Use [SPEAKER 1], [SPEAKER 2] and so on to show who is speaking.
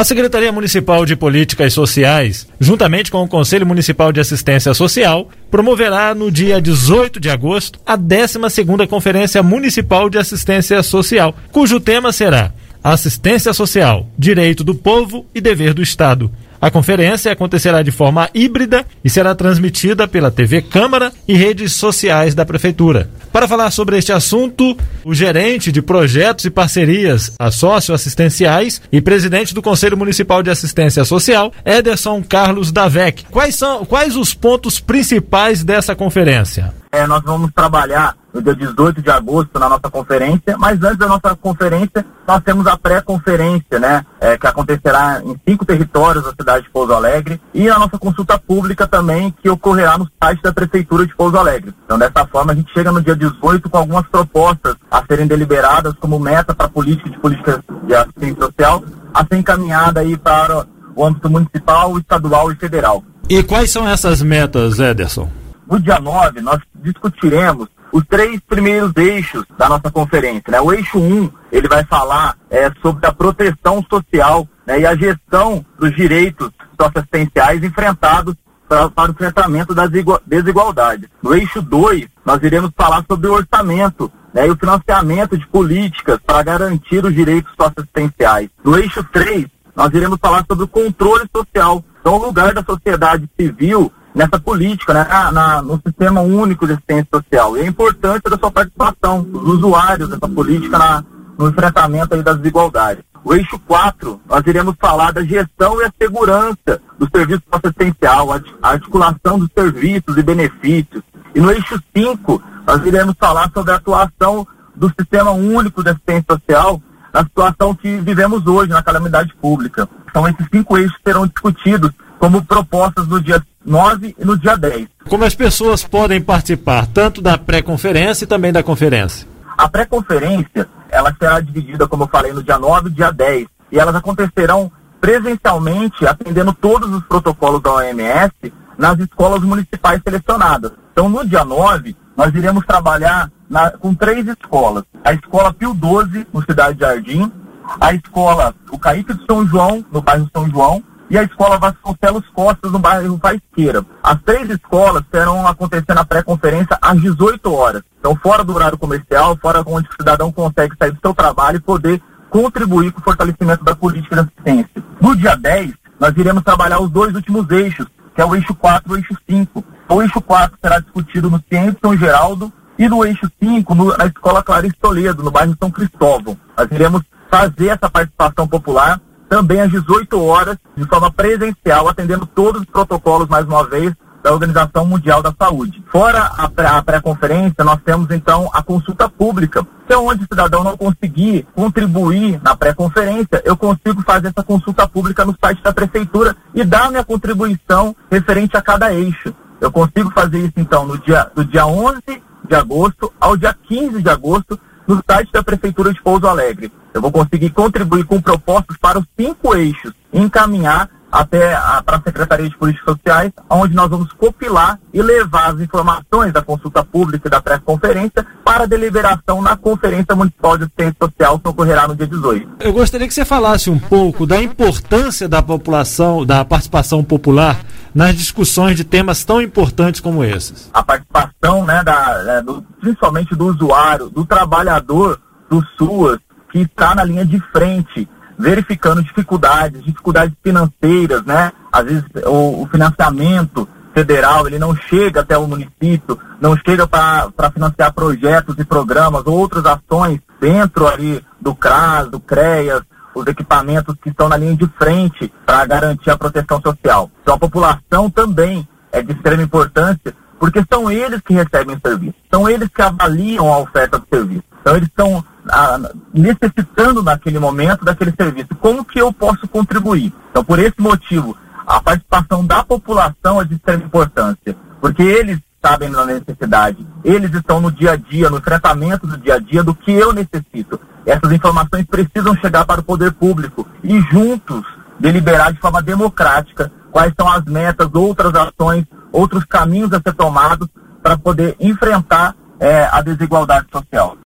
[SPEAKER 1] A Secretaria Municipal de Políticas Sociais, juntamente com o Conselho Municipal de Assistência Social, promoverá no dia 18 de agosto a 12ª Conferência Municipal de Assistência Social, cujo tema será Assistência Social, Direito do Povo e Dever do Estado. A conferência acontecerá de forma híbrida e será transmitida pela TV Câmara e redes sociais da Prefeitura. Para falar sobre este assunto, o gerente de projetos e parcerias socioassistenciais e presidente do Conselho Municipal de Assistência Social, Ederson Carlos Davec. Quais são quais os pontos principais dessa conferência?
[SPEAKER 2] É, nós vamos trabalhar no dia 18 de agosto na nossa conferência, mas antes da nossa conferência, nós temos a pré-conferência, né, é, que acontecerá em cinco territórios da cidade de Pouso Alegre, e a nossa consulta pública também, que ocorrerá no site da Prefeitura de Pouso Alegre. Então, dessa forma, a gente chega no dia 18 com algumas propostas a serem deliberadas como meta para a política de política de assistência social, a ser encaminhada aí para o âmbito municipal, estadual e federal.
[SPEAKER 1] E quais são essas metas, Ederson?
[SPEAKER 2] No dia 9, nós discutiremos os três primeiros eixos da nossa conferência. Né? O eixo 1, um, ele vai falar é, sobre a proteção social né, e a gestão dos direitos socioassistenciais enfrentados pra, para o enfrentamento das desigualdades. No eixo 2, nós iremos falar sobre o orçamento né, e o financiamento de políticas para garantir os direitos socioassistenciais. No eixo 3, nós iremos falar sobre o controle social. Então, o lugar da sociedade civil nessa política, né, na, no sistema único de assistência social. E a importância da sua participação, dos usuários dessa política na, no enfrentamento aí das desigualdades. O eixo 4, nós iremos falar da gestão e a segurança do serviço assistencial, a articulação dos serviços e benefícios. E no eixo 5, nós iremos falar sobre a atuação do sistema único de assistência social na situação que vivemos hoje, na calamidade pública. Então, esses cinco eixos serão discutidos como propostas no dia 9 e no dia 10.
[SPEAKER 1] Como as pessoas podem participar tanto da pré-conferência e também da conferência?
[SPEAKER 2] A pré-conferência, ela será dividida, como eu falei, no dia 9 e dia 10. E elas acontecerão presencialmente, atendendo todos os protocolos da OMS, nas escolas municipais selecionadas. Então, no dia 9, nós iremos trabalhar na, com três escolas. A Escola Pio 12, no Cidade de Jardim, a Escola O Caíque de São João, no bairro São João, e a escola Vasconcelos Costas, no bairro Faisqueira. As três escolas terão acontecer na pré-conferência às 18 horas. Então, fora do horário comercial, fora onde o cidadão consegue sair do seu trabalho e poder contribuir com o fortalecimento da política de assistência. No dia 10, nós iremos trabalhar os dois últimos eixos, que é o eixo 4 e o eixo 5. O eixo 4 será discutido no Ciência São Geraldo e no eixo 5, no, na Escola Clarice Toledo, no bairro São Cristóvão. Nós iremos fazer essa participação popular também às 18 horas, de forma presencial, atendendo todos os protocolos, mais uma vez, da Organização Mundial da Saúde. Fora a pré-conferência, nós temos então a consulta pública, que é onde o cidadão não conseguir contribuir na pré-conferência, eu consigo fazer essa consulta pública no site da prefeitura e dar minha contribuição referente a cada eixo. Eu consigo fazer isso então no dia, do dia 11 de agosto ao dia 15 de agosto no site da Prefeitura de Pouso Alegre. Eu vou conseguir contribuir com propostas para os cinco eixos, encaminhar até para a Secretaria de Políticas Sociais, onde nós vamos copilar e levar as informações da consulta pública e da pré-conferência para deliberação na Conferência Municipal de Assistência Social, que ocorrerá no dia 18.
[SPEAKER 1] Eu gostaria que você falasse um pouco da importância da população, da participação popular nas discussões de temas tão importantes como esses.
[SPEAKER 2] A participação, né, da, é, do, principalmente do usuário, do trabalhador do SUAS, que está na linha de frente verificando dificuldades, dificuldades financeiras, né? Às vezes o, o financiamento federal ele não chega até o município, não chega para financiar projetos e programas, outras ações dentro ali do CRAS, do CREAS, os equipamentos que estão na linha de frente para garantir a proteção social. Então a população também é de extrema importância, porque são eles que recebem o serviço, são eles que avaliam a oferta do serviço. Então eles estão ah, necessitando naquele momento daquele serviço. Como que eu posso contribuir? Então, por esse motivo, a participação da população é de extrema importância, porque eles sabem da necessidade, eles estão no dia a dia, no enfrentamento do dia a dia do que eu necessito. Essas informações precisam chegar para o poder público e juntos deliberar de forma democrática quais são as metas, outras ações, outros caminhos a ser tomados para poder enfrentar é, a desigualdade social.